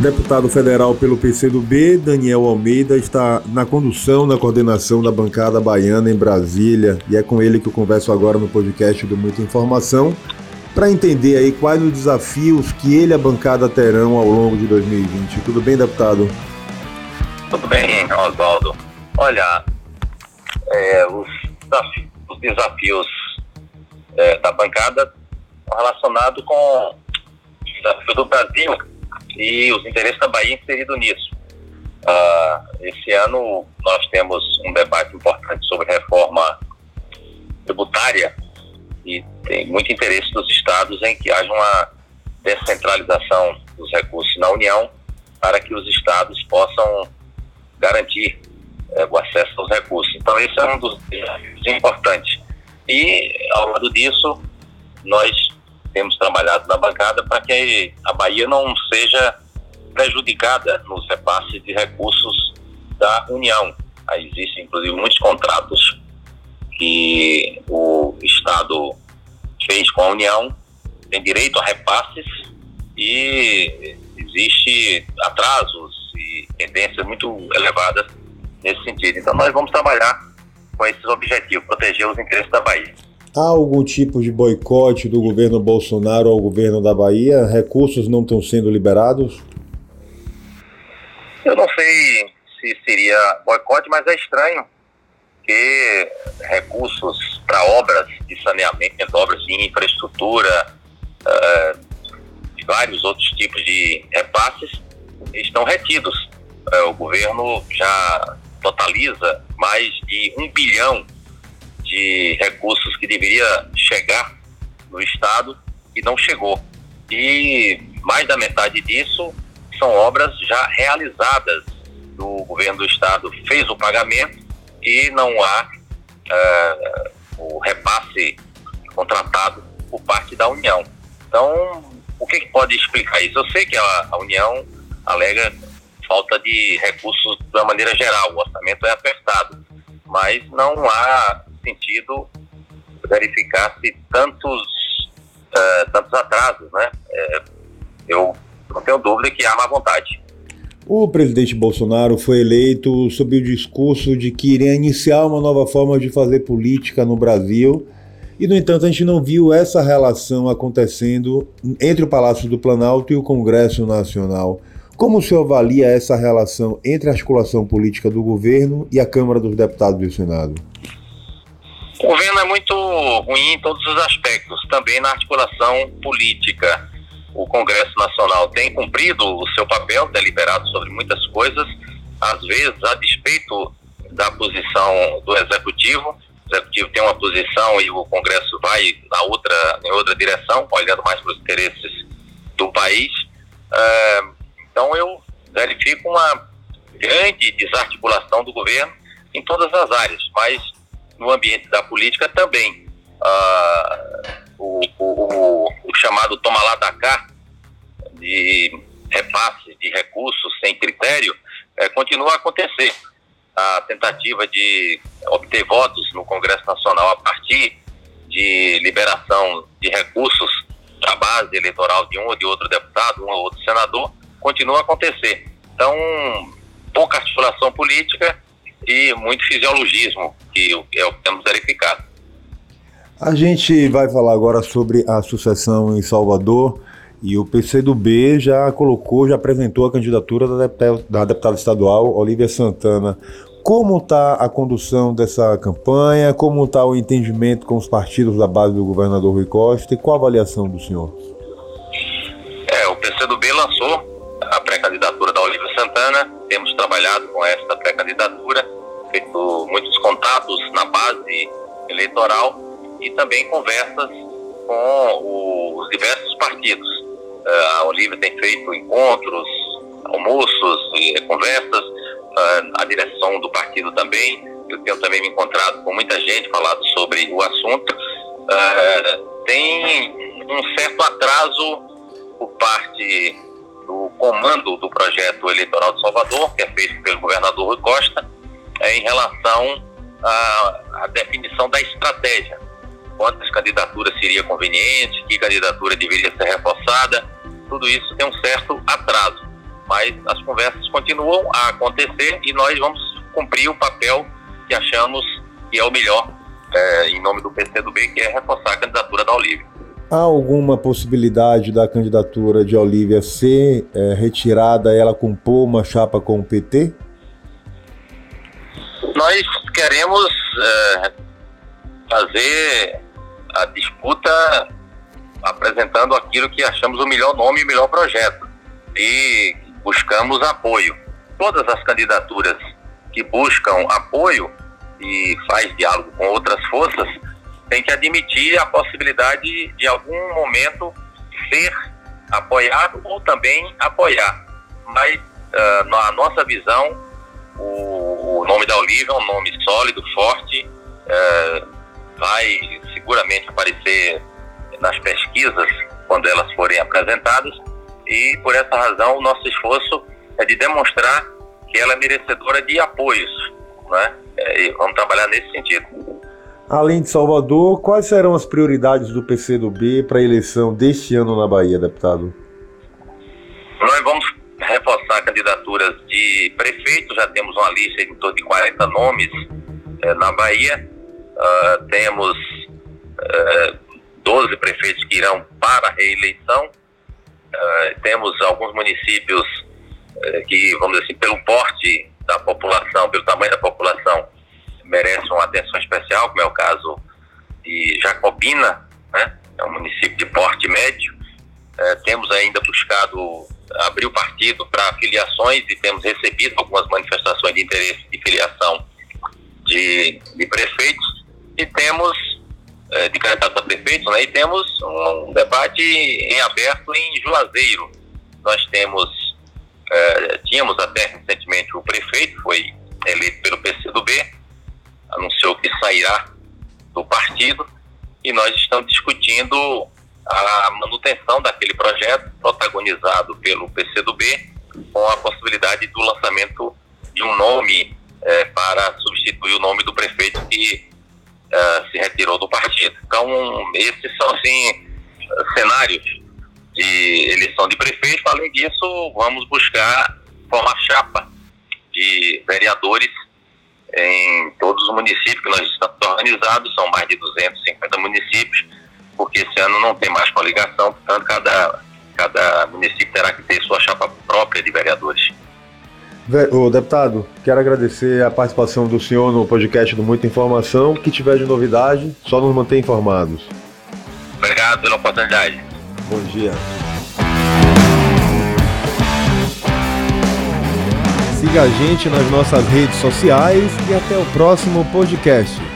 Deputado federal pelo PCdoB, Daniel Almeida, está na condução, na coordenação da bancada baiana em Brasília. E é com ele que eu converso agora no podcast do Muita Informação, para entender aí quais os desafios que ele e a bancada terão ao longo de 2020. Tudo bem, deputado? Tudo bem, Oswaldo. Olha, é, os, os, desafios é, da bancada relacionados com o desafio do Brasil e os interesses da Bahia inseridos nisso. Uh, esse ano nós temos um debate importante sobre reforma tributária e tem muito interesse dos estados em que haja uma descentralização dos recursos na União para que os estados possam garantir é, o acesso aos recursos. Então esse é um dos desafios importantes. E ao lado disso, nós temos trabalhado na bancada para que a Bahia não seja prejudicada nos repasses de recursos da União. Aí existem, inclusive, muitos contratos que o Estado fez com a União, tem direito a repasses e existe atrasos e tendências muito elevadas nesse sentido. Então nós vamos trabalhar com esses objetivos, proteger os interesses da Bahia. Há algum tipo de boicote do governo Bolsonaro ao governo da Bahia? Recursos não estão sendo liberados? Eu não sei se seria boicote, mas é estranho que recursos para obras de saneamento, obras de infraestrutura, uh, e vários outros tipos de repasses estão retidos. Uh, o governo já totaliza mais de um bilhão de recursos que deveria chegar no Estado e não chegou. E mais da metade disso são obras já realizadas. O governo do Estado fez o pagamento e não há uh, o repasse contratado por parte da União. Então, o que, que pode explicar isso? Eu sei que a, a União alega falta de recursos de uma maneira geral, o orçamento é apertado, mas não há sentido verificar se tantos, uh, tantos atrasos, né? Uh, eu não tenho dúvida que há má vontade. O presidente Bolsonaro foi eleito sob o discurso de que iria iniciar uma nova forma de fazer política no Brasil. E, no entanto, a gente não viu essa relação acontecendo entre o Palácio do Planalto e o Congresso Nacional. Como o senhor avalia essa relação entre a articulação política do governo e a Câmara dos Deputados do Senado? O governo é muito ruim em todos os aspectos, também na articulação política. O Congresso Nacional tem cumprido o seu papel, deliberado sobre muitas coisas, às vezes a despeito da posição do Executivo. O Executivo tem uma posição e o Congresso vai na outra, em outra direção, olhando mais para os interesses do país. Uh, então eu verifico uma grande desarticulação do governo em todas as áreas, mas no ambiente da política também. Ah, o, o, o, chamado toma lá da cá de repasse de recursos sem critério é, continua a acontecer. A tentativa de obter votos no Congresso Nacional a partir de liberação de recursos da base eleitoral de um ou de outro deputado, um ou outro senador, continua a acontecer. Então, pouca articulação política e muito fisiologismo, que é o que temos verificado. A gente vai falar agora sobre a sucessão em Salvador e o PCdoB já colocou, já apresentou a candidatura da deputada, da deputada estadual Olivia Santana. Como está a condução dessa campanha? Como está o entendimento com os partidos da base do governador Rui Costa? E qual a avaliação do senhor? É, o PCdoB lançou a pré-candidatura da Olivia Santana. Temos trabalhado com esta pré-candidatura, feito muitos contatos na base eleitoral e também conversas com os diversos partidos. Eh, a Olivia tem feito encontros, almoços conversas, eh, a direção do partido também. Eu tenho também me encontrado com muita gente, falado sobre o assunto. Eh, tem um certo atraso por parte do comando do projeto eleitoral de Salvador, que é feito pelo governador Rui Costa, em relação à, à definição da estratégia. Quantas candidaturas seria conveniente, que candidatura deveria ser reforçada, tudo isso tem um certo atraso. mas as conversas continuam a acontecer e nós vamos cumprir o papel que achamos que é o melhor é, em nome do PCdoB, que é reforçar a candidatura da Olívia. Há alguma possibilidade da candidatura de Olívia ser é, retirada, ela compor uma chapa com o PT? Nós queremos é, fazer a disputa apresentando aquilo que achamos o melhor nome e o melhor projeto. E buscamos apoio. Todas as candidaturas que buscam apoio e faz diálogo com outras forças tem que admitir a possibilidade de algum momento ser apoiado ou também apoiar. Mas uh, na nossa visão, o, o, nome da Olivia é um nome sólido, forte, uh, vai seguramente aparecer nas pesquisas quando elas forem apresentadas e por essa razão o nosso esforço é de demonstrar que ela é merecedora de apoios, né? É, e vamos trabalhar nesse sentido. Além de Salvador, quais serão as prioridades do PCdoB para a eleição deste ano na Bahia, deputado? Nós vamos candidaturas de prefeito, já temos uma lista em torno de 40 nomes é, na Bahia. Uh, temos uh, 12 prefeitos que irão para a reeleição. Uh, temos alguns municípios uh, que, vamos dizer assim, pelo porte da população, pelo tamanho da população, merecem uma atenção especial, como é o caso de Jacobina, né? é um município de porte médio. Temos ainda buscado abrir o partido para filiações e temos recebido algumas manifestações de interesse de filiação de, de prefeitos e temos é, de candidatos a prefeitos, né? E temos um debate em aberto em Juazeiro. Nós temos, é, tínhamos até recentemente o prefeito, foi eleito pelo PCdoB, anunciou que sairá do partido e nós estamos discutindo a manutenção daquele projeto protagonizado pelo PCdoB com a possibilidade do lançamento de um nome é, para substituir o nome do prefeito que uh, se retirou do partido. Então, esses são, assim, cenários de eleição de prefeito. Além disso, vamos buscar formar chapa de vereadores em todos os municípios que nós estamos organizados, são mais de 250 municípios, ano não tem mais coligação, portanto, cada, cada município terá que ter sua chapa própria de vereadores. O deputado, quero agradecer a participação do senhor no podcast do Muita Informação. Que tiver de novidade, só nos manter informados. Obrigado pela oportunidade. Bom dia. Siga a gente nas nossas redes sociais e até o próximo podcast.